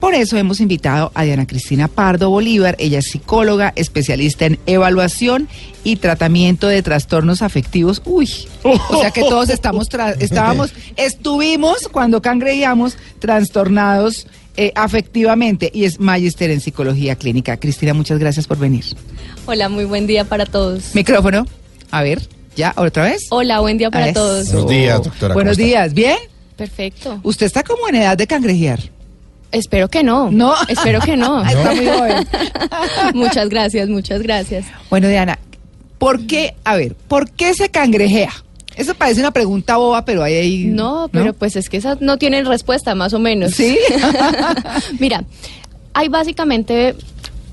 Por eso hemos invitado a Diana Cristina Pardo Bolívar. Ella es psicóloga, especialista en evaluación y tratamiento de trastornos afectivos. Uy, o sea que todos estamos tra- estábamos, estuvimos cuando cangreíamos trastornados eh, afectivamente y es magister en psicología clínica. Cristina, muchas gracias por venir. Hola, muy buen día para todos. Micrófono, a ver, ya, otra vez. Hola, buen día para todos. Buenos días, doctora. Buenos días, ¿bien? Perfecto. Usted está como en edad de cangrejear. Espero que no. No. Espero que no. Está muy joven. muchas gracias, muchas gracias. Bueno, Diana, ¿por qué, a ver, por qué se cangrejea? Eso parece una pregunta boba, pero hay ahí... No, pero pues es que esas no tienen respuesta, más o menos. ¿Sí? Mira, hay básicamente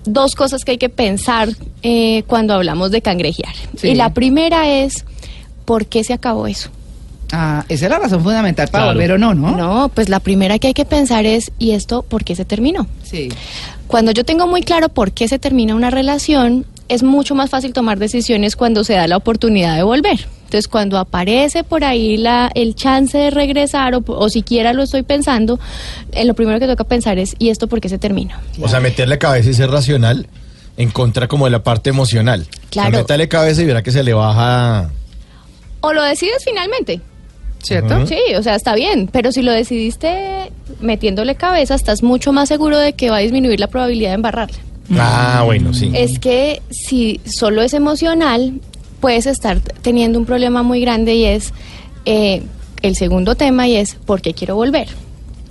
dos cosas que hay que pensar eh, cuando hablamos de cangrejear. Sí. Y la primera es, ¿por qué se acabó eso? Ah, esa es la razón fundamental para Claro. volver o no, ¿no? No, pues la primera que hay que pensar es, ¿y esto por qué se terminó? Sí. Cuando yo tengo muy claro por qué se termina una relación, es mucho más fácil tomar decisiones cuando se da la oportunidad de volver. Entonces, cuando aparece por ahí la, el chance de regresar o, o siquiera lo estoy pensando, eh, lo primero que toca pensar es, ¿y esto por qué se termina? O sea, meterle cabeza y ser racional en contra como de la parte emocional. Claro. O sea, métale cabeza y verá que se le baja. O lo decides finalmente. ¿Cierto? Sí, o sea, está bien, pero si lo decidiste metiéndole cabeza, estás mucho más seguro de que va a disminuir la probabilidad de embarrarla. Ah, bueno, sí. Es que si solo es emocional, puedes estar teniendo un problema muy grande y es eh, el segundo tema y es ¿por qué quiero volver?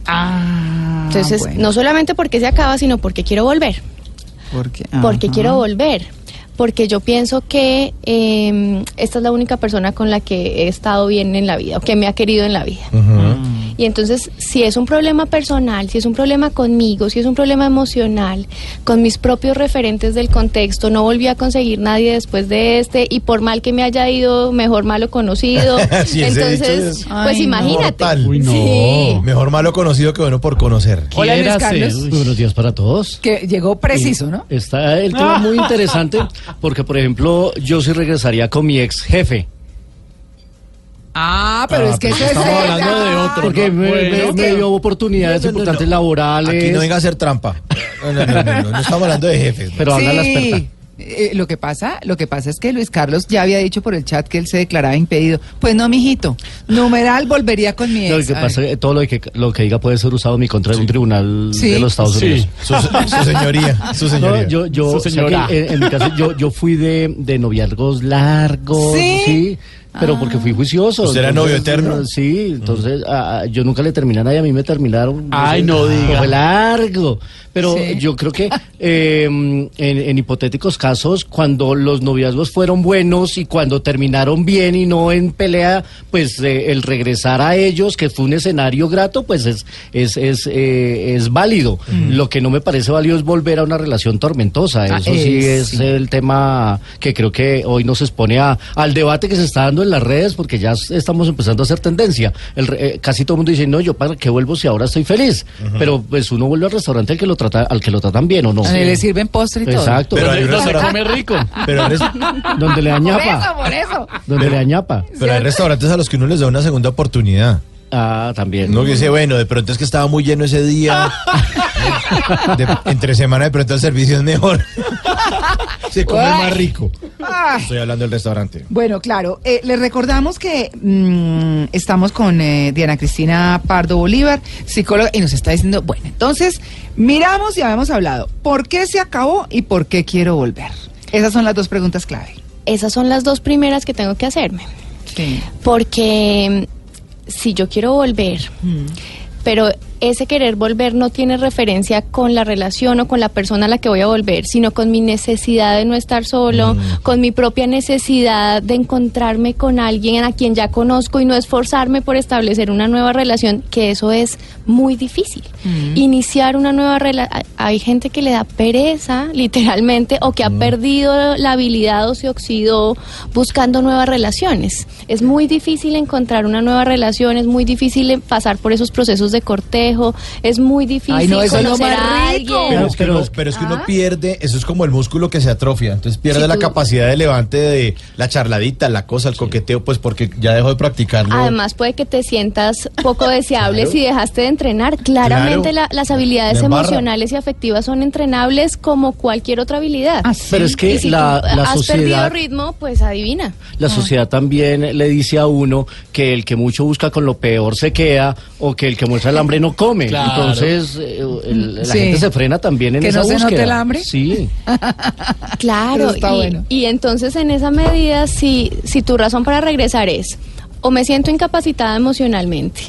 Ah, Entonces, bueno. no solamente por qué se acaba, sino por qué quiero volver. Porque, Porque quiero volver. Porque yo pienso que eh, esta es la única persona con la que he estado bien en la vida, o que me ha querido en la vida. Y entonces, si es un problema personal, si es un problema conmigo, si es un problema emocional, con mis propios referentes del contexto, no volví a conseguir nadie después de este, y por mal que me haya ido, mejor malo conocido. Sí, entonces, pues Ay, no. imagínate. Uy, no. Sí. Mejor malo conocido que bueno por conocer. Hola, Luis Quiérase. Carlos. Uy, Buenos días para todos. Que llegó preciso, ¿no? Está el tema muy interesante porque, por ejemplo, yo sí regresaría con mi ex jefe. Ah, pero Ah, es que pero eso es... estamos hablando de otro. Porque no, me, bueno. me- Es me que- dio oportunidades No, importantes no. laborales. Aquí no venga a hacer trampa. No, no, no, no, no, no estamos hablando de jefes. Pero anda la experta. Sí. Eh, lo que pasa, lo que pasa es que Luis Carlos ya había dicho por el chat que él se declaraba impedido. Pues no, mijito. Numeral volvería con mi ex. No, lo que A pasa ver. es que todo lo que, lo que diga puede ser usado en mi contra en un tribunal Sí. de los Estados Sí, Unidos. su, su señoría, su señoría. No, yo, yo, Su o sea señora. en mi caso, yo, yo fui de, de noviazgos largos, ¿Sí? Pero porque fui juicioso. ¿Usted era novio eterno? Sí, entonces ah, yo nunca le terminé a nadie, a mí me terminaron. Ay, no diga. Fue largo. Pero Sí. yo creo que eh, en, en hipotéticos casos, cuando los noviazgos fueron buenos y cuando terminaron bien y no en pelea, pues eh, el regresar a ellos, que fue un escenario grato, pues es, es, es, eh, es válido. Lo que no me parece válido es volver a una relación tormentosa. Ah, Eso sí es sí. el tema que creo que hoy nos expone a, al debate que se está dando en las redes, porque ya estamos empezando a hacer tendencia. El eh, casi todo el mundo dice, no, yo para qué vuelvo si ahora estoy feliz. Pero pues uno vuelve al restaurante al que lo trata, al que lo tratan bien o no. Él le sirven postre y todo. Exacto. Pero hay donde, No se restaurante- come rico. Pero hay, res- donde le Por eso, añapa. por eso. Donde le añapa. pero hay restaurantes a los que uno les da una segunda oportunidad. Ah, también. No que dice, bueno, de pronto es que estaba muy lleno ese día. De- entre semana de pronto el servicio es mejor. Se come Ay. más rico. Ay. Estoy hablando del restaurante. Bueno, claro, eh, les recordamos que mm, estamos con eh, Diana Cristina Pardo Bolívar, psicóloga, y nos está diciendo, bueno, entonces miramos y habíamos hablado, ¿por qué se acabó y por qué quiero volver? Esas son las dos preguntas clave. Esas son las dos primeras que tengo que hacerme. Sí. Porque mm, si yo quiero volver, pero ese querer volver no tiene referencia con la relación o con la persona a la que voy a volver, sino con mi necesidad de no estar solo, con mi propia necesidad de encontrarme con alguien a quien ya conozco y no esforzarme por establecer una nueva relación, que eso es muy difícil. Iniciar una nueva relación, hay gente que le da pereza, literalmente, o que ha perdido la habilidad o se oxidó buscando nuevas relaciones. Es muy difícil encontrar una nueva relación, es muy difícil pasar por esos procesos de es muy difícil Ay, no, eso es lo conocer más a rico. alguien. Pero es, que uno, pero es que uno pierde, eso es como el músculo que se atrofia, entonces pierde la tú- capacidad de levante de la charladita, la cosa, el coqueteo, pues porque ya dejó de practicarlo. Además puede que te sientas poco deseable Claro. si dejaste de entrenar. Claramente Claro. la- las habilidades emocionales y afectivas son entrenables como cualquier otra habilidad. Ah, sí. Pero es que y si la, tú la has perdido sociedad... ritmo, pues adivina. La sociedad también le dice a uno que el que mucho busca con lo peor se queda o que el que muestra el hambre no come. Claro. Entonces eh, el- la Sí. gente se frena también en Que esa no se note búsqueda. el hambre. Sí. Claro, está y, bueno. y entonces en esa medida, si, si tu razón para regresar es o me siento incapacitada emocionalmente,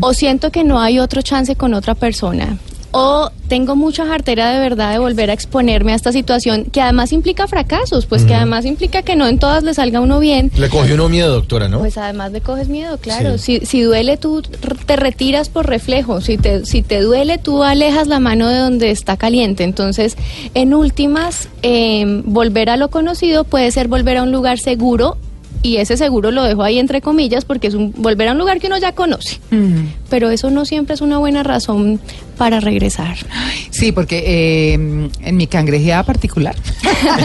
o siento que no hay otro chance con otra persona, o tengo mucha jartera de verdad de volver a exponerme a esta situación que además implica fracasos, pues que además implica que no en todas le salga uno bien. Le cogió uno miedo, doctora, ¿no? Pues además le coges miedo, claro. Sí. Si, si duele, tú te retiras por reflejo. Si te, si te duele, tú alejas la mano de donde está caliente. Entonces, en últimas, eh, volver a lo conocido puede ser volver a un lugar seguro. Y ese seguro lo dejo ahí entre comillas porque es un, volver a un lugar que uno ya conoce. Mm. Pero eso no siempre es una buena razón para regresar. Sí, porque eh, en mi cangrejeada particular,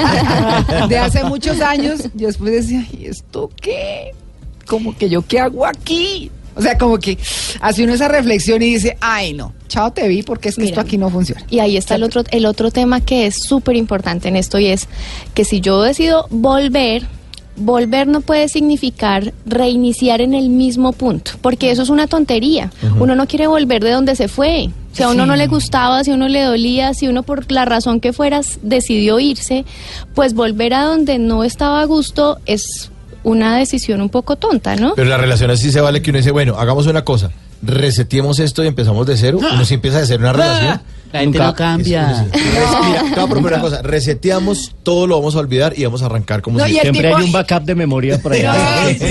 de hace muchos años, yo después decía, ¿y esto qué? Como que yo, ¿qué hago aquí? O sea, como que hace uno esa reflexión y dice, ay, no, chao, te vi porque es que Mira. esto aquí no funciona. Y ahí está el otro, el otro tema que es súper importante en esto y es que si yo decido volver, volver no puede significar reiniciar en el mismo punto, porque eso es una tontería. Uno no quiere volver de donde se fue. Si a uno Sí. no le gustaba, si a uno le dolía, si uno por la razón que fueras decidió irse, pues volver a donde no estaba a gusto es una decisión un poco tonta, ¿no? Pero la relación así se vale que uno dice, bueno, hagamos una cosa, reseteemos esto y empezamos de cero. Uno sí empieza a hacer una relación. La gente Nunca- no cambia. Res- Mira, te voy a proponer una cosa, reseteamos, todo lo vamos a olvidar y vamos a arrancar como No, si... Siempre tipo- hay un backup de memoria por allá.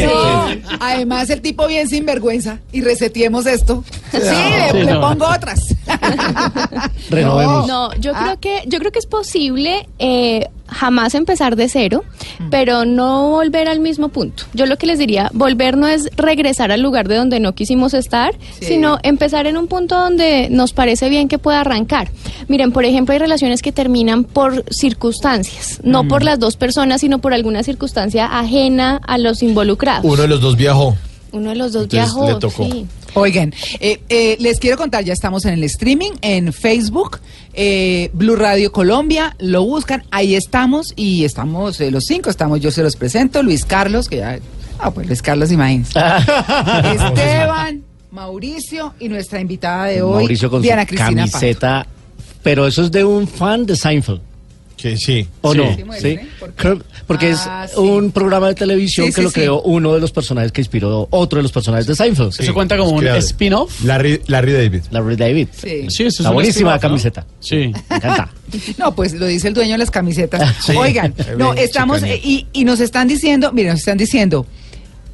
No, Además, el tipo bien sinvergüenza y resetiemos esto. Sí, le, Sí, le no. pongo otras. Renovemos. No, yo Ah. creo que yo creo que es posible eh, jamás empezar de cero, pero no volver al mismo punto. Yo lo que les diría, volver no es regresar al lugar de donde no quisimos estar, Sí. sino empezar en un punto donde nos parece bien que pueda arrancar. Miren, por ejemplo, hay relaciones que terminan por circunstancias, no por las dos personas, sino por alguna circunstancia ajena a los involucrados. Uno de los dos viajó. Uno de los dos Entonces, viajó, le tocó. sí. Oigan, eh, eh, les quiero contar, ya estamos en el streaming, en Facebook, eh, Blue Radio Colombia, lo buscan, ahí estamos y estamos los cinco, estamos, yo se los presento, Luis Carlos, que ya, ah, pues Luis Carlos, imagínense. Esteban, Mauricio y nuestra invitada de hoy, Mauricio con Diana su Cristina Pato. camiseta. Pero eso es de un fan de Seinfeld. Que sí. ¿O Sí. no? Sí, muere, ¿Sí? ¿eh? ¿Por? Creo- porque Ah, es sí. un programa de televisión Sí, que sí, lo sí. creó uno de los personajes que inspiró otro de los personajes de Seinfeld. Sí. Eso cuenta como un spin-off. Larry, Larry David. Larry David. Sí. Sí, eso es La un buenísima spin-off, ¿no? camiseta. Sí. Me encanta. No, pues lo dice el dueño de las camisetas. Sí. Oigan, no, estamos eh, y, y nos están diciendo, miren, nos están diciendo,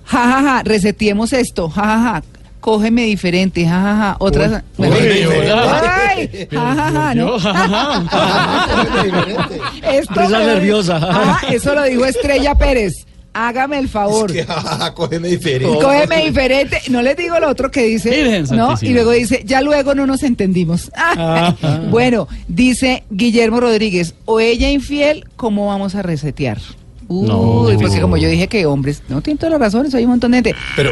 jajaja, ja, ja, resetiemos esto, jajaja, ja, cógeme diferente, jajaja, ja, otras. Uy, ay, jajaja, ja, ¿no? Esto me- nerviosa. Eso lo dijo Estrella Pérez. Hágame el favor. Que, cógeme diferente. Cógeme diferente. No les digo lo otro que dice. ¿no? Y luego dice, ya luego no nos entendimos. bueno, dice Guillermo Rodríguez, o ella infiel, ¿cómo vamos a resetear? Uy, No. porque como yo dije que hombres, no tienen todas las razones, hay un montón de gente. Pero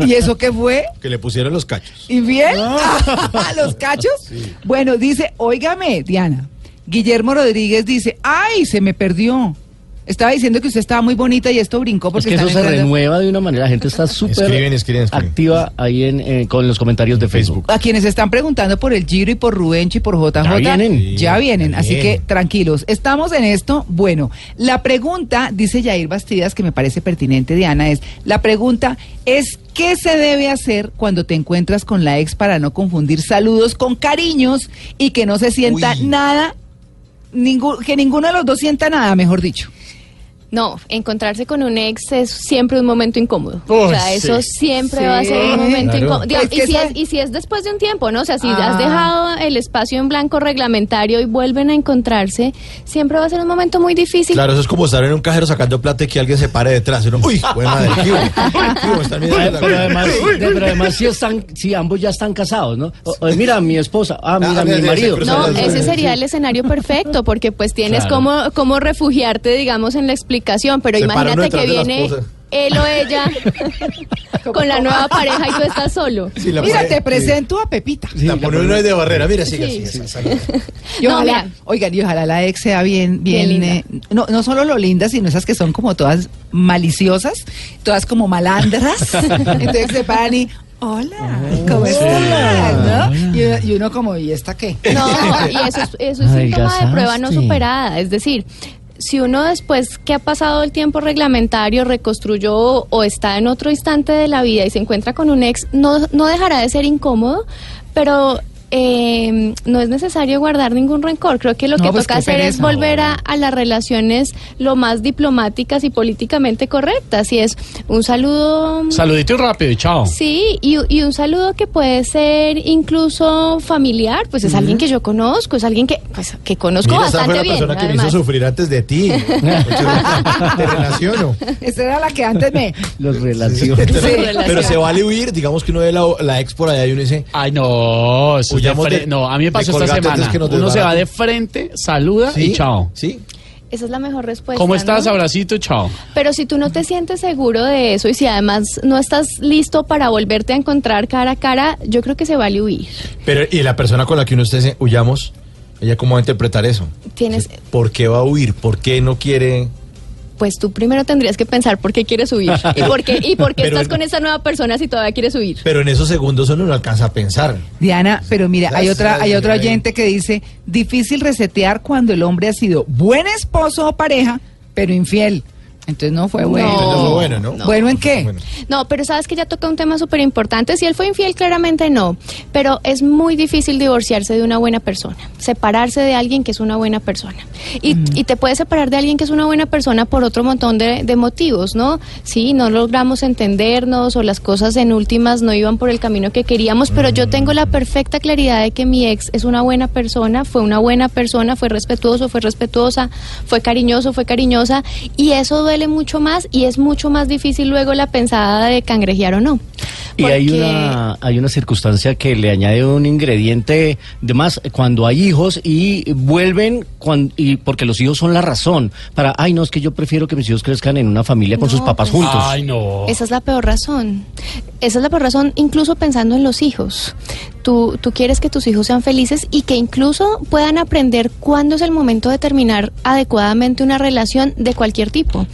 ¿Y eso qué fue? que le pusieron los cachos. ¿Infiel? ¿A los cachos? Bueno, dice, óigame, Diana. Guillermo Rodríguez dice, ay, se me perdió. Estaba diciendo que usted estaba muy bonita y esto brincó Es porque que eso se entrando- renueva de una manera. La gente está súper Escriben, escriben, escriben. activa ahí en, eh, con los comentarios de Facebook. A quienes están preguntando por el Giro y por Rubencho y por JJ. Ya vienen. Ya vienen, así Bien. que tranquilos. Estamos en esto. Bueno, la pregunta, dice Yair Bastidas, que me parece pertinente, Diana, es, la pregunta es, ¿qué se debe hacer cuando te encuentras con la ex para no confundir saludos con cariños y que no se sienta Uy. nada, ningún, que ninguno de los dos sienta nada, mejor dicho? No, encontrarse con un ex es siempre un momento incómodo. O sea, eso sí. siempre Sí, va a ser un momento claro. incómodo. Digamos, Es que y, si es, y si es después de un tiempo, ¿no? O sea, si Ah. has dejado el espacio en blanco reglamentario y vuelven a encontrarse, siempre va a ser un momento muy difícil. Claro, eso es como estar en un cajero sacando plata y que alguien se pare detrás. uno, uy, buena mirando la- Pero además, pero además si están, si ambos ya están casados, ¿no? O- o, mira, mi esposa, ah, mira, Ah, mi marido. No, ese sería el escenario perfecto, porque pues tienes Claro. cómo, cómo refugiarte, digamos, en la explicación, pero Se imagínate que la viene él o ella con la nueva pareja y tú estás solo. Sí, la Mira, te sí. presento a Pepita. La pone uno ahí de barrera, mira, sigue Sí. así. esa-. Y No, ojalá, oigan, y ojalá la ex sea bien, Bien bien, linda. eh, no, no solo lo linda, sino esas que son como todas maliciosas, todas como malandras. Entonces se paran y, hola, ¿cómo estás? ¿no? Y, y uno como, ¿y esta qué? No, y eso es, eso es síntoma de prueba no superada. Es decir, si uno después que ha pasado el tiempo reglamentario reconstruyó o está en otro instante de la vida y se encuentra con un ex, no, no dejará de ser incómodo, pero... eh, no es necesario guardar ningún rencor. Creo que lo No, que pues, toca hacer es volver a, a las relaciones lo más diplomáticas y políticamente correctas. Y es un saludo Saludito y rápido y chao. Sí, y, y un saludo que puede ser incluso familiar, pues es alguien que yo conozco, es alguien que, pues, que conozco Mira, esta bastante fue la bien. persona que me hizo sufrir antes de ti. Te relaciono. Esa era la que antes me... Los relaciones. Pero se vale huir, digamos que uno ve la, la ex por allá y uno dice, Ay, no, eso de de- no, a mí me pasó esta semana. que Uno se va de frente, saluda ¿sí? y chao. ¿Sí? Esa es la mejor respuesta. ¿Cómo estás? ¿no? Abracito, chao. Pero si tú no te sientes seguro de eso y si además no estás listo para volverte a encontrar cara a cara, yo creo que se vale huir. Pero, y la persona con la que uno esté huyamos, ¿ella cómo va a interpretar eso? Tienes, ¿Por qué va a huir? ¿Por qué no quiere...? Pues tú primero tendrías que pensar por qué quieres huir y por qué, y por qué estás con esa nueva persona si todavía quieres huir. Pero en esos segundos uno no alcanza a pensar. Diana, pero mira, hay otra, hay otro Diana. oyente que dice, difícil resetear cuando el hombre ha sido buen esposo o pareja, pero infiel. Entonces no fue bueno. Entonces no fue bueno, ¿no? ¿Bueno en qué? Bueno. No, pero sabes que ya toca un tema súper importante. Si él fue infiel, claramente no. Pero es muy difícil divorciarse de una buena persona, separarse de alguien que es una buena persona. Y, y te puedes separar de alguien que es una buena persona por otro montón de, de motivos, ¿no? Sí, no logramos entendernos o las cosas en últimas no iban por el camino que queríamos, pero yo tengo la perfecta claridad de que mi ex es una buena persona, fue una buena persona, fue respetuoso, fue respetuosa, fue cariñoso, fue cariñosa, y eso duele mucho más y es mucho más difícil luego la pensada de cangrejear o no. Y hay una, hay una circunstancia que le añade un ingrediente de más cuando hay hijos y vuelven cuan- y porque los hijos son la razón para, ay no, es que yo prefiero que mis hijos crezcan en una familia con No, sus papás pues- juntos. Ay, no. Esa es la peor razón. Esa es la peor razón, incluso pensando en los hijos. Tú, tú quieres que tus hijos sean felices y que incluso puedan aprender cuándo es el momento de terminar adecuadamente una relación de cualquier tipo.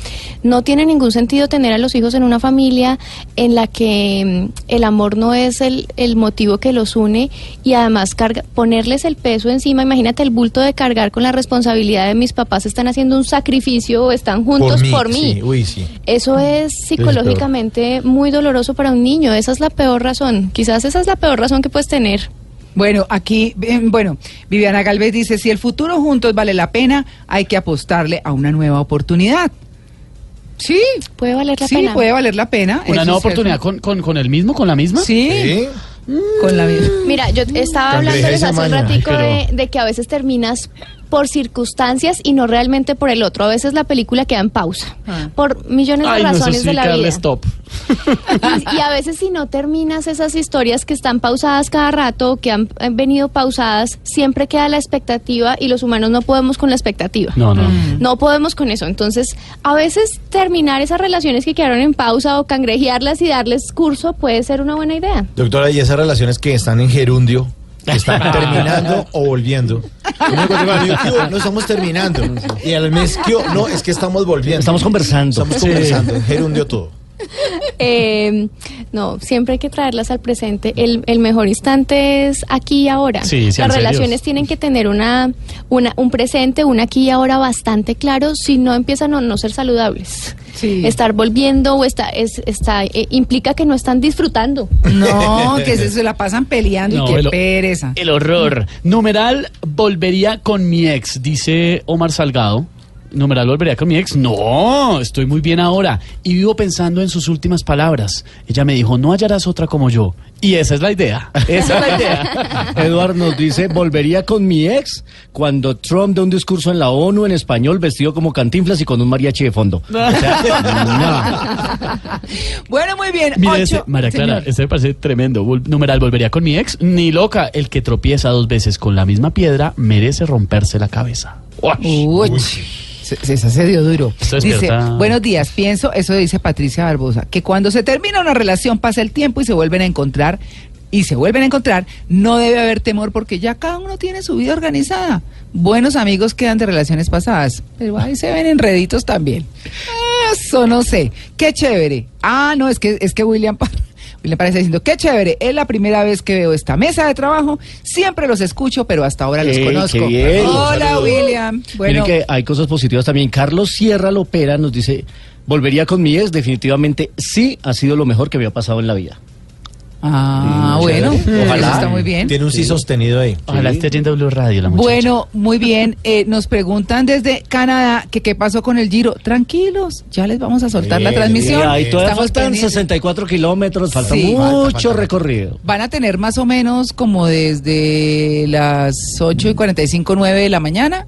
No tiene ningún sentido tener a los hijos en una familia en la que mm, el amor no es el, el motivo que los une y además carga, ponerles el peso encima. Imagínate el bulto de cargar con la responsabilidad de mis papás están haciendo un sacrificio o están juntos por mí. Sí, uy, sí. Eso es psicológicamente muy doloroso para un niño. Esa es la peor razón. Quizás esa es la peor razón que puedes tener. Bueno, aquí, eh, bueno, Viviana Galvez dice, si el futuro juntos vale la pena, hay que apostarle a una nueva oportunidad. Sí, Puede valer la sí, pena. puede valer la pena. ¿Una nueva oportunidad con, con, con el mismo, con la misma? Sí, ¿Sí? con la misma. Mira, yo estaba esa hace un ratico Ay, de, de que a veces terminas por circunstancias y no realmente por el otro. A veces la película queda en pausa. Ah. Por millones de Ay, no, eso razones sí, de la que darle vida. stop. Y, y a veces si no terminas esas historias que están pausadas cada rato, que han eh, venido pausadas, siempre queda la expectativa y los humanos no podemos con la expectativa. No, no. No podemos con eso. Entonces, a veces terminar esas relaciones que quedaron en pausa o cangrejearlas y darles curso puede ser una buena idea. Doctora, ¿y esas relaciones que están en gerundio? Está terminando o volviendo. Uno cuando diga, "¿Qué hubo? No estamos terminando. Y al mes, ¿qué hubo? no, es que estamos volviendo. Estamos conversando. Estamos conversando. Gerundio todo. Eh, no, siempre hay que traerlas al presente. El, el mejor instante es aquí y ahora. Sí, Las serios. relaciones tienen que tener una, una, un presente, un aquí y ahora bastante claro, si no empiezan a no ser saludables. Sí. Estar volviendo o está, es, está, eh, implica que no están disfrutando. No, que se, se la pasan peleando No, y qué el- pereza. El horror. Numeral volvería con mi ex, dice Omar Salgado. Numeral volvería con mi ex. No, estoy muy bien ahora. Y vivo pensando en sus últimas palabras. Ella me dijo, no hallarás otra como yo. Y esa es la idea. Esa es la idea. Eduard nos dice, volvería con mi ex cuando Trump de un discurso en la ONU en español vestido como cantinflas y con un mariachi de fondo. O sea, Bueno, muy bien. Ocho- ese, María Clara, Señor. ese me parece tremendo. Vol- Numeral volvería con mi ex. Ni loca. El que tropieza dos veces con la misma piedra merece romperse la cabeza. Uy. Se, se, se dio duro. Dice, buenos días, pienso, eso dice Patricia Barbosa, que cuando se termina una relación pasa el tiempo y se vuelven a encontrar, y se vuelven a encontrar, no debe haber temor porque ya cada uno tiene su vida organizada. Buenos amigos quedan de relaciones pasadas, pero ahí se ven enreditos también. Eso no sé. Qué chévere. Ah, no, es que, es que William... William parece diciendo, qué chévere, es la primera vez que veo esta mesa de trabajo, siempre los escucho, pero hasta ahora los Ey, conozco. bien. Hola, Saludos. William. Bueno, Miren que hay cosas positivas también. Carlos Sierra Lopera nos dice, volvería con mi ex, definitivamente sí ha sido lo mejor que me ha pasado en la vida. Ah, Mm, bueno, Ojalá. está muy bien. Tiene un sí sostenido ahí. Ojalá esté yendo a Blue Radio la muchacha. Bueno, muy bien. Eh, nos preguntan desde Canadá que qué pasó con el Giro. Tranquilos, ya les vamos a soltar la Bien, transmisión. Y ahí todavía Estamos faltan pendientes. 64 kilómetros, falta Sí. mucho Falta, falta, falta. recorrido. Van a tener más o menos como desde las 8 y 45, 9 de la mañana.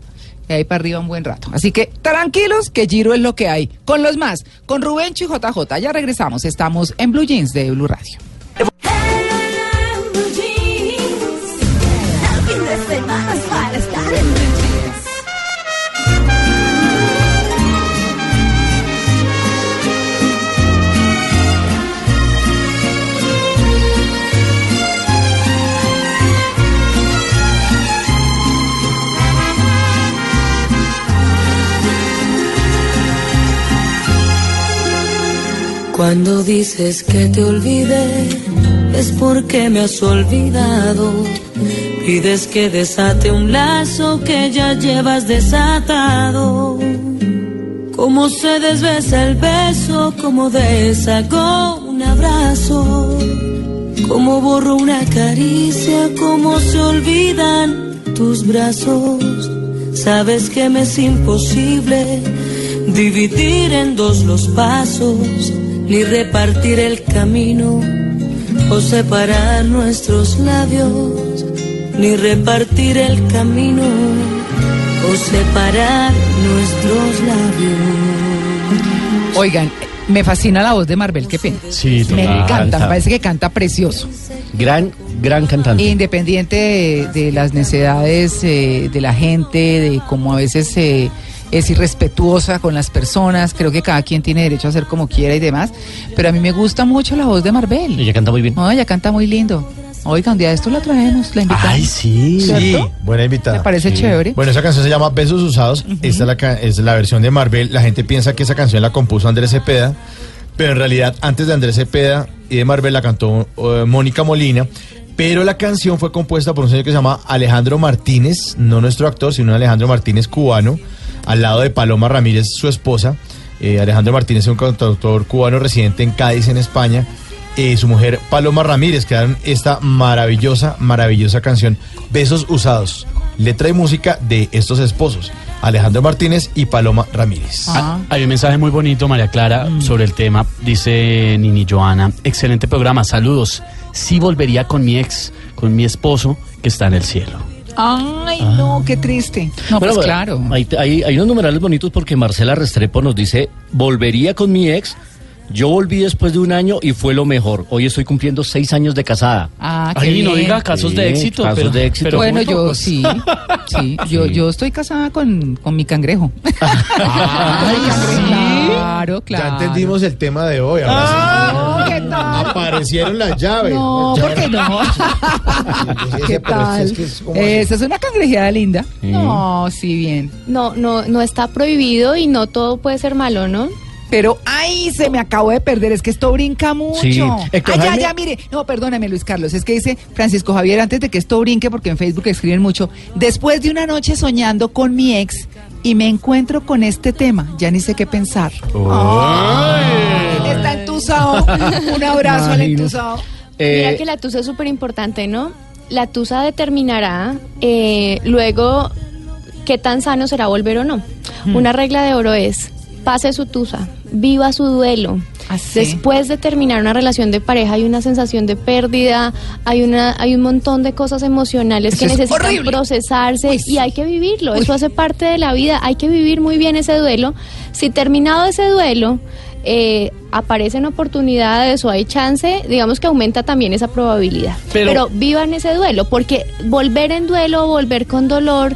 De ahí para arriba un buen rato. Así que tranquilos, que Giro es lo que hay. Con los más, con Rubencho y JJ. Ya regresamos. Estamos en Blue Jeans de Blue Radio. Cuando dices que te olvidé, es porque me has olvidado. Pides que desate un lazo que ya llevas desatado. Como se desbesa el beso, como deshago un abrazo. Como borro una caricia, como se olvidan tus brazos. Sabes que me es imposible dividir en dos los pasos, ni repartir el camino o separar nuestros labios, ni repartir el camino o separar nuestros labios. Oigan, me fascina la voz de Marvel, qué pena. Sí, Me total. encanta, me parece que canta precioso. Gran, gran cantante. Independiente de, de las necesidades eh, de la gente, de cómo a veces eh, es irrespetuosa con las personas, creo que cada quien tiene derecho a hacer como quiera y demás, pero a mí me gusta mucho la voz de Marvel. Ella canta muy bien. No, ella canta muy lindo. Oiga, un día de esto la traemos, la invitamos. Ay, sí. ¿Cierto? Sí, buena invitada. Me parece chévere. Bueno, esa canción se llama Besos Usados. Esta es la, ca- es la versión de Marvel. La gente piensa que esa canción la compuso Andrés Cepeda, pero en realidad antes de Andrés Cepeda y de Marvel la cantó eh, Mónica Molina. Pero la canción fue compuesta por un señor que se llama Alejandro Martínez, no nuestro actor, sino un Alejandro Martínez cubano, al lado de Paloma Ramírez, su esposa. Eh, Alejandro Martínez es un cantautor cubano residente en Cádiz, en España. Eh, su mujer Paloma Ramírez crearon esta maravillosa, maravillosa canción, Besos Usados, letra y música de estos esposos, Alejandro Martínez y Paloma Ramírez. Ah. Hay un mensaje muy bonito, María Clara, sobre el tema. Dice Nini Joana, excelente programa, saludos. Sí volvería con mi ex, con mi esposo, que está en el cielo. Ay, no, qué triste. No, Bueno, pues claro. Hay, hay, hay unos numerales bonitos porque Marcela Restrepo nos dice, volvería con mi ex. Yo volví después de un año y fue lo mejor. Hoy estoy cumpliendo seis años de casada. Ah, qué Ay, no diga casos de Sí, éxito. casos pero, de éxito. pero Bueno, yo pocos. sí, sí, yo, yo estoy casada con, con mi cangrejo. Ay, Claro, claro. Ya entendimos el tema de hoy. ahora sí. No, ¿qué Aparecieron las llaves. No, Ya ¿por qué era- no? ¿Qué tal? es que es como- Esa es una cangrejeada linda. No, sí, bien. No, no, no está prohibido y no todo puede ser malo, ¿no? Pero, ay, se me acabó de perder, es que esto brinca mucho. Sí. Héctor Ay, ya, Jaime. ya, mire. No, perdóname, Luis Carlos, es que dice Francisco Javier, antes de que esto brinque, porque en Facebook escriben mucho, después de una noche soñando con mi ex y me encuentro con este tema, ya ni sé qué pensar. Ay, entusado. Un abrazo al entusado. Eh, Mira que la tusa es súper importante, ¿no? La tusa determinará eh, luego qué tan sano será volver o no. Una regla de oro es, pase su tusa, viva su duelo. Así. Después de terminar una relación de pareja hay una sensación de pérdida, hay una hay un montón de cosas emocionales que Eso necesitan horrible. procesarse Uy, y hay que vivirlo. Uy. Eso hace parte de la vida. Hay que vivir muy bien ese duelo. Si terminado ese duelo eh, aparecen oportunidades o hay chance, digamos que aumenta también esa probabilidad. Pero- Pero, vivan ese duelo, porque volver en duelo, volver con dolor,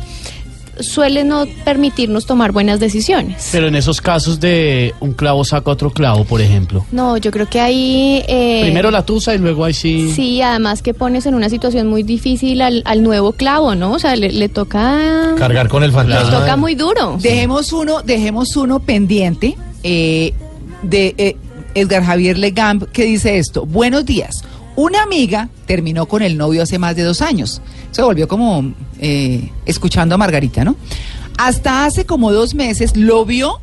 suele no permitirnos tomar buenas decisiones. Pero en esos casos de un clavo saca otro clavo, por ejemplo. No, yo creo que ahí... eh, Primero la tusa y luego ahí sí. Sí, además que pones en una situación muy difícil al, al nuevo clavo, ¿no? O sea, le, le toca... Cargar con el Le fantasma. toca muy duro. Dejemos uno, dejemos uno pendiente eh, de eh, Edgar Javier Legamp que dice esto. Buenos días. Una amiga terminó con el novio hace más de dos años. Se volvió como eh, escuchando a Margarita, ¿no? Hasta hace como dos meses lo vio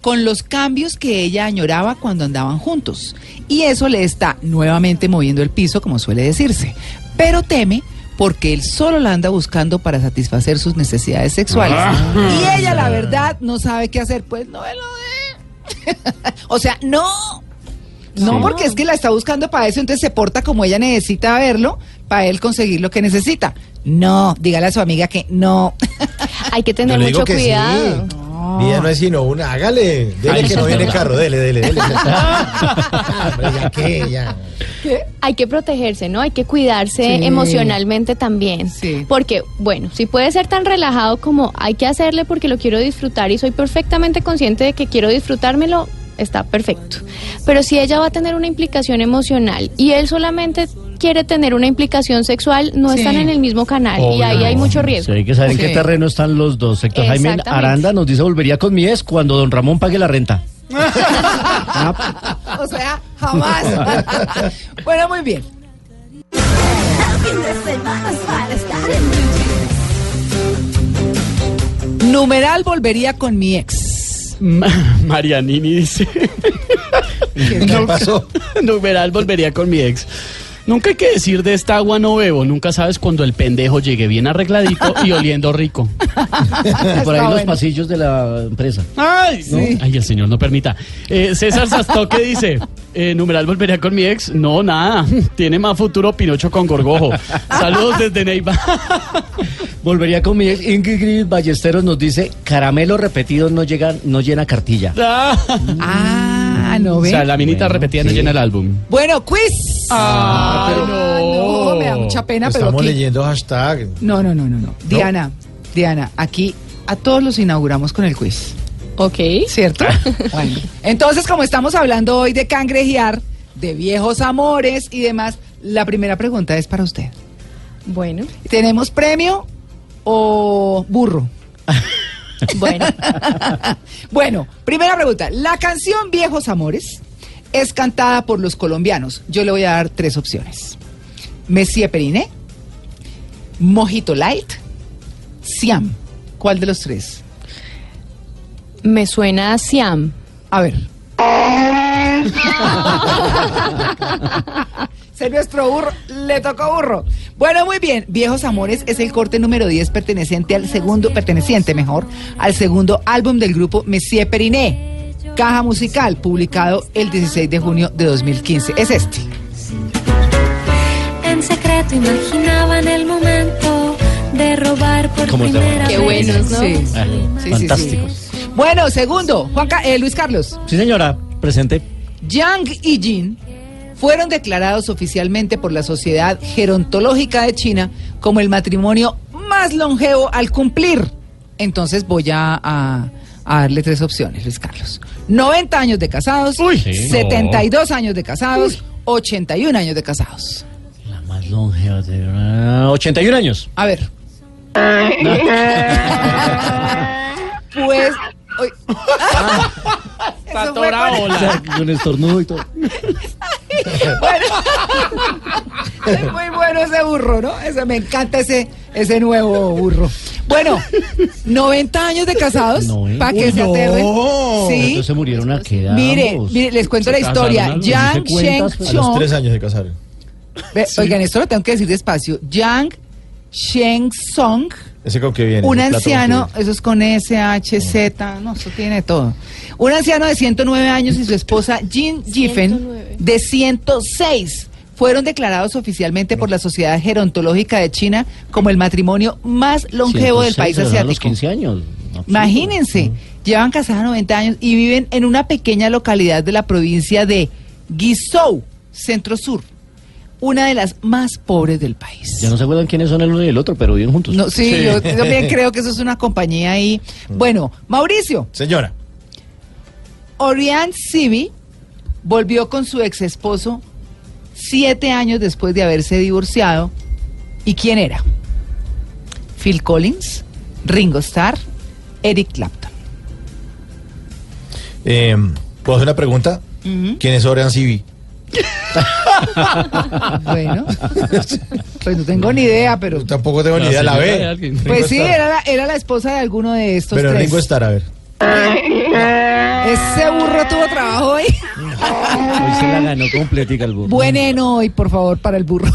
con los cambios que ella añoraba cuando andaban juntos. Y eso le está nuevamente moviendo el piso, como suele decirse. Pero teme porque él solo la anda buscando para satisfacer sus necesidades sexuales. Y ella, la verdad, no sabe qué hacer. Pues no lo. o sea, no. No, Sí. porque es que la está buscando para eso, entonces se porta como ella necesita verlo para él conseguir lo que necesita. No, dígale a su amiga que no. Hay que tener mucho cuidado. sí. Vida no es sino una. Hágale. Dele que no viene carro. Dele, dele, dele. Hombre, ya que, ya. Hay que protegerse, ¿no? Hay que cuidarse Sí. emocionalmente también. Sí. Porque, bueno, si puede ser tan relajado como hay que hacerle porque lo quiero disfrutar y soy perfectamente consciente de que quiero disfrutármelo, está perfecto. Pero si ella va a tener una implicación emocional y él solamente quiere tener una implicación sexual, no Sí. están en el mismo canal y ahí hay mucho riesgo. Sí, hay que saber en qué terreno están los dos. Héctor Jaime. Aranda nos dice volvería con mi ex cuando don Ramón pague la renta. o sea, jamás. bueno, muy bien. Numeral volvería con mi ex. Ma- Marianini dice. ¿Qué pasó? Numeral volvería con mi ex. Nunca hay que decir de esta agua no bebo. Nunca sabes cuando el pendejo llegue bien arregladito y oliendo rico. Por ahí los pasillos de la empresa. Ay, Sí. Ay, el señor no permita. Eh, César Sastoque dice, eh, numeral volvería con mi ex. No, nada. Tiene más futuro Pinocho con Gorgojo. Saludos desde Neiva. Volvería con mi ex. Ingrid Ballesteros nos dice caramelo repetido no llega, no llena cartilla. Ah, no o sea, la minita Bueno, repetida no sí. llena el álbum. Bueno, quiz. Ah, no. no. me da mucha pena, pero Estamos leyendo hashtag. No, no, no, no, no. Diana, Diana, aquí a todos los inauguramos con el quiz. Ok. ¿Cierto? bueno, entonces como estamos hablando hoy de cangrejear, de viejos amores y demás, la primera pregunta es para usted. Bueno, ¿Tenemos premio o burro? bueno. bueno, primera pregunta. La canción Viejos Amores es cantada por los colombianos. Yo le voy a dar tres opciones. Messie Periné, Mojito Light, Siam. ¿Cuál de los tres? Me suena a Siam. A ver. Ser nuestro burro, le tocó burro. Bueno, muy bien. Viejos Amores es el corte número 10 perteneciente al segundo, perteneciente mejor, al segundo álbum del grupo Messier Periné. Caja musical, publicado el 16 de junio de 2015. Es este. En secreto imaginaban el momento de robar por ¿Cómo te primera? Qué buenos, ¿no? Sí. Ah, Sí, sí, fantásticos. sí. Bueno, segundo, Juan Ca- eh, Luis Carlos. Sí, señora, presente. Yang y Jin fueron declarados oficialmente por la Sociedad Gerontológica de China como el matrimonio más longevo al cumplir. Entonces voy a, a- a darle tres opciones, Luis Carlos. 90 años de casados, Uy. Sí. 72 años de casados 81 años de casados. La más longeva de... ah, 81 años. A ver. pues. hoy- Eso fue con- Con estornudo y todo. Es muy bueno ese burro, ¿no? Ese, me encanta ese, ese nuevo burro. Bueno, 90 años de casados, Noventa. para que Uy, se no. aterren. Sí. Entonces se murieron a qué edad Mire, mire, les cuento la historia. los- Yang. Sheng A los Chong. tres años se casaron. Ve, Oigan, esto lo tengo que decir despacio. Yang Sheng Song, ¿Ese con qué viene? un ¿Ese plato con qué anciano, eso es con S, H, Z, no, eso tiene todo. Un anciano de 109 años y su esposa Jin Jifen, 109. de 106, fueron declarados oficialmente por la Sociedad Gerontológica de China como el matrimonio más longevo del 106, país pero a los asiático. 15 años. Imagínense, llevan casados 90 años y viven en una pequeña localidad de la provincia de Guizhou, centro sur, una de las más pobres del país. Ya no se acuerdan quiénes son el uno y el otro, pero viven juntos. No, sí, Sí. Yo, también creo que eso es una compañía ahí. Bueno, Mauricio, Señora. Oriane Sibi volvió con su ex esposo siete años después de haberse divorciado. ¿Y quién era? Phil Collins, Ringo Starr, Eric Clapton. Eh, ¿Puedo hacer una pregunta? ¿Quién es Orián Civi? Bueno, pues no tengo ni idea, pero... Tampoco tengo ni idea, la ve. Pues sí, era la, era la esposa de alguno de estos Pero tres. Ringo Starr, a ver. Ese burro tuvo trabajo hoy. Hoy se la ganó completica el burro. Buen heno hoy, por favor, para el burro.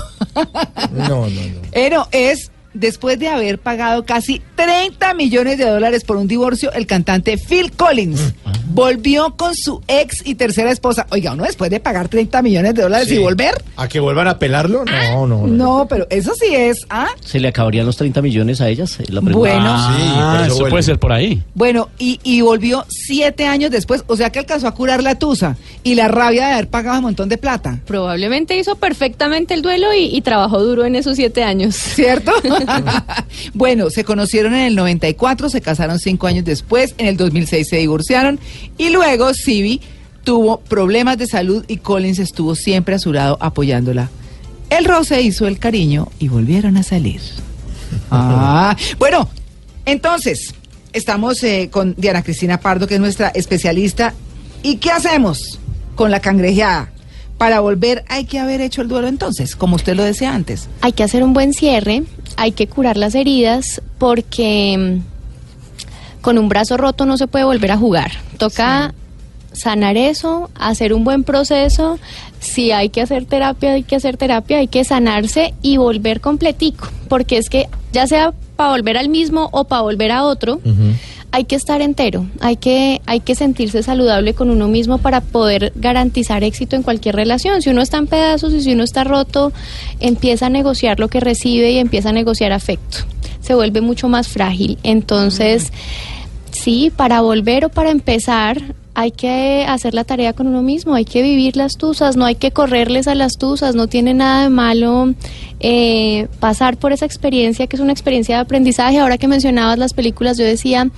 No, no, no. Eno es, después de haber pagado casi 30 millones de dólares por un divorcio, el cantante Phil Collins volvió con su ex y tercera esposa. Oiga, uno después de pagar 30 millones de dólares Sí. y volver. ¿A que vuelvan a pelarlo? No, no, no. No, pero eso sí es, ¿ah? ¿Se le acabarían los 30 millones a ellas? La pregunta. Bueno. Sí, por Ah, eso eso puede ser por ahí. Bueno, y, y volvió siete años después, o sea que alcanzó a curar la tusa y la rabia de haber pagado un montón de plata. Probablemente hizo perfectamente el duelo y, y trabajó duro en esos siete años. ¿Cierto? bueno, se conocieron en el 94, se casaron cinco años después, en el 2006 se divorciaron y luego Sibi tuvo problemas de salud y Collins estuvo siempre a su lado apoyándola. El roce hizo el cariño y volvieron a salir. Ah, bueno, entonces, estamos eh, con Diana Cristina Pardo, que es nuestra especialista. ¿Y qué hacemos con la cangrejeada? Para volver hay que haber hecho el duelo entonces, como usted lo decía antes. Hay que hacer un buen cierre, hay que curar las heridas porque mm, con un brazo roto no se puede volver a jugar. Toca sanar eso, hacer un buen proceso. Si hay que hacer terapia, hay que hacer terapia, hay que sanarse y volver completico, porque es que ya sea para volver al mismo o para volver a otro, hay que estar entero, hay que, hay que sentirse saludable con uno mismo para poder garantizar éxito en cualquier relación. Si uno está en pedazos y si uno está roto, empieza a negociar lo que recibe y empieza a negociar afecto. Se vuelve mucho más frágil. Entonces, sí, para volver o para empezar, hay que hacer la tarea con uno mismo, hay que vivir las tusas, no hay que correrles a las tusas, no tiene nada de malo eh, pasar por esa experiencia, que es una experiencia de aprendizaje. Ahora que mencionabas las películas, yo decía,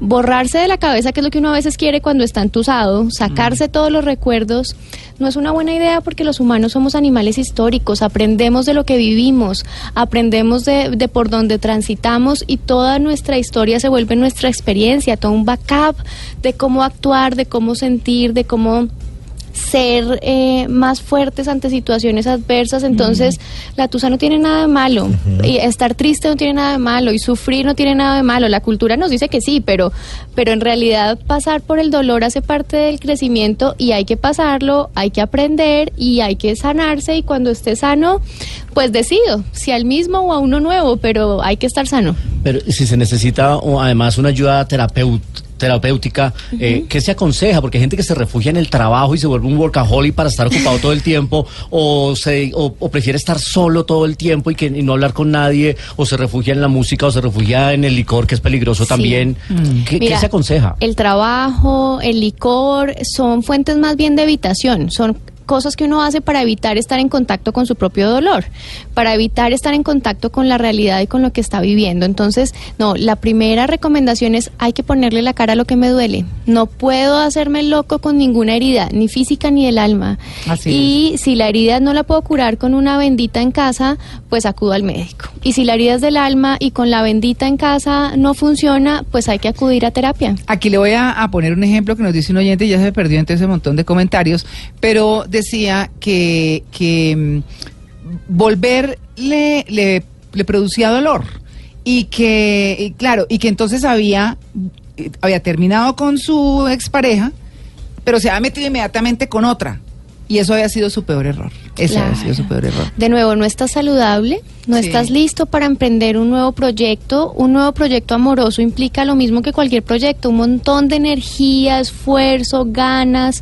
borrarse de la cabeza, que es lo que uno a veces quiere cuando está entusado, sacarse todos los recuerdos, no es una buena idea porque los humanos somos animales históricos, aprendemos de lo que vivimos, aprendemos de, de por donde transitamos y toda nuestra historia se vuelve nuestra experiencia, todo un backup de cómo actuar, de cómo sentir, de cómo ser eh, más fuertes ante situaciones adversas. Entonces, la tusa no tiene nada de malo. Y estar triste no tiene nada de malo. Y sufrir no tiene nada de malo. La cultura nos dice que sí, pero, pero en realidad pasar por el dolor hace parte del crecimiento y hay que pasarlo, hay que aprender y hay que sanarse. Y cuando esté sano, pues decido si al mismo o a uno nuevo, pero hay que estar sano. Pero si se necesita o, además una ayuda terapeut- terapéutica, eh, ¿qué se aconseja? Porque hay gente que se refugia en el trabajo y se vuelve un workaholic para estar ocupado todo el tiempo, o, se, o, o prefiere estar solo todo el tiempo y, que, y no hablar con nadie, o se refugia en la música, o se refugia en el licor, que es peligroso Sí. también. ¿Qué, qué Mira, se aconseja? El trabajo, el licor, son fuentes más bien de evitación, son cosas que uno hace para evitar estar en contacto con su propio dolor, para evitar estar en contacto con la realidad y con lo que está viviendo. Entonces, no, la primera recomendación es hay que ponerle la cara a lo que me duele. No puedo hacerme loco con ninguna herida, ni física ni del alma. Así y si la herida no la puedo curar con una bendita en casa, pues acudo al médico. Y si la herida es del alma y con la bendita en casa no funciona, pues hay que acudir a terapia. Aquí le voy a, a poner un ejemplo que nos dice un oyente y ya se perdió entre ese montón de comentarios, pero decía que, que mm, volver le, le, le producía dolor y que, y claro, y que entonces había, había terminado con su expareja, pero se había metido inmediatamente con otra. Y eso había sido su peor error. Ese había sido su peor error. De nuevo, no estás saludable, no Sí. estás listo para emprender un nuevo proyecto. Un nuevo proyecto amoroso implica lo mismo que cualquier proyecto, un montón de energía, esfuerzo, ganas.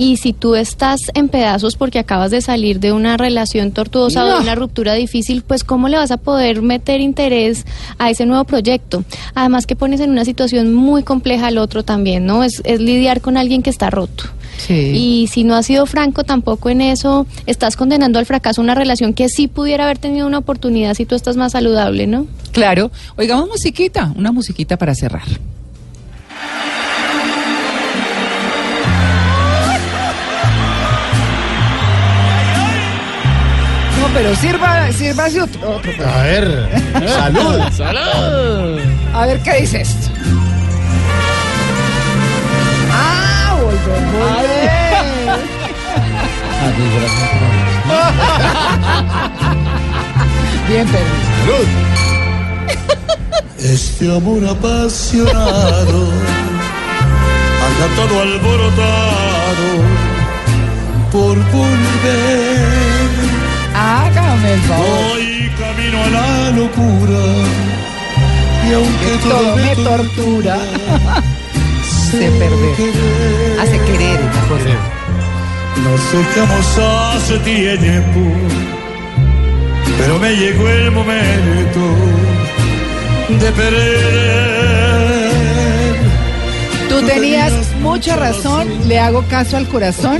Y si tú estás en pedazos porque acabas de salir de una relación tortuosa o de una ruptura difícil, pues ¿cómo le vas a poder meter interés a ese nuevo proyecto? Además que pones en una situación muy compleja al otro también, ¿no? Es, es lidiar con alguien que está roto. Sí. Y si no has sido franco tampoco en eso, estás condenando al fracaso una relación que sí pudiera haber tenido una oportunidad si tú estás más saludable, ¿no? Claro. Oigamos musiquita, una musiquita para cerrar. Pero sirva, sirva ese otro, otro, pues. A ver, salud. ¡Salud! A ver qué dice esto. Ah, volver, volver. Bien, permiso. Este amor apasionado anda todo alborotado por volver. Hágame el favor. Hoy camino a la locura y aunque Que todo me tortura. Se perder. querer. Hace querer esta cosa. Nos dejamos hace tiempo, pero me llegó el momento de perder. Tú tenías mucha razón, le hago caso al corazón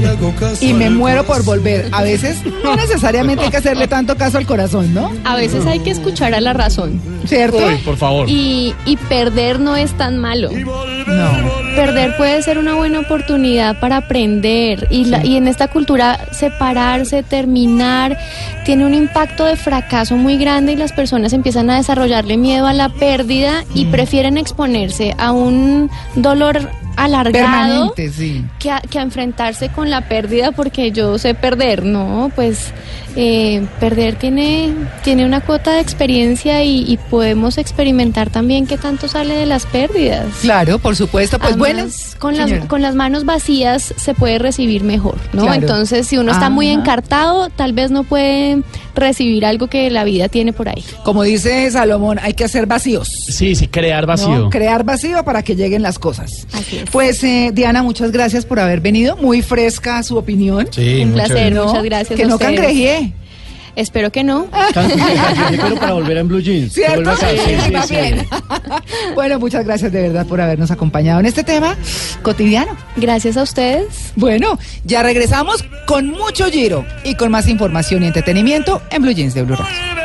y me muero por volver. A veces no necesariamente hay que hacerle tanto caso al corazón, ¿no? A veces hay que escuchar a la razón. ¿Cierto? Uy, por favor. Y, y perder no es tan malo. No. Perder puede ser una buena oportunidad para aprender y, la- y en esta cultura separarse, terminar, tiene un impacto de fracaso muy grande y las personas empiezan a desarrollarle miedo a la pérdida y prefieren exponerse a un dolor alargado Permanente, sí. que a, que a enfrentarse con la pérdida porque yo sé perder, ¿no? Pues eh, perder tiene, tiene una cuota de experiencia y, y podemos experimentar también qué tanto sale de las pérdidas. Claro, por supuesto. Pues bueno, con las, con las manos vacías se puede recibir mejor, ¿no? Claro. Entonces, si uno está muy encartado, tal vez no puede recibir algo que la vida tiene por ahí. como dice Salomón, hay que hacer vacíos. Sí, sí, crear ¿no? vacío. Crear vacío para que lleguen las cosas. Así es. Pues eh, Diana, muchas gracias por haber venido. Muy fresca su opinión. Sí, Un muchas placer, gracias. muchas gracias. Que a no cangrejé. Espero que no. Pero para volver en Blue Jeans. ¿Cierto? Sí, Sí, sí, está sí. bien. bueno, muchas gracias de verdad por habernos acompañado en este tema cotidiano. Gracias a ustedes. Bueno, ya regresamos con mucho giro y con más información y entretenimiento en Blue Jeans de Blue Radio.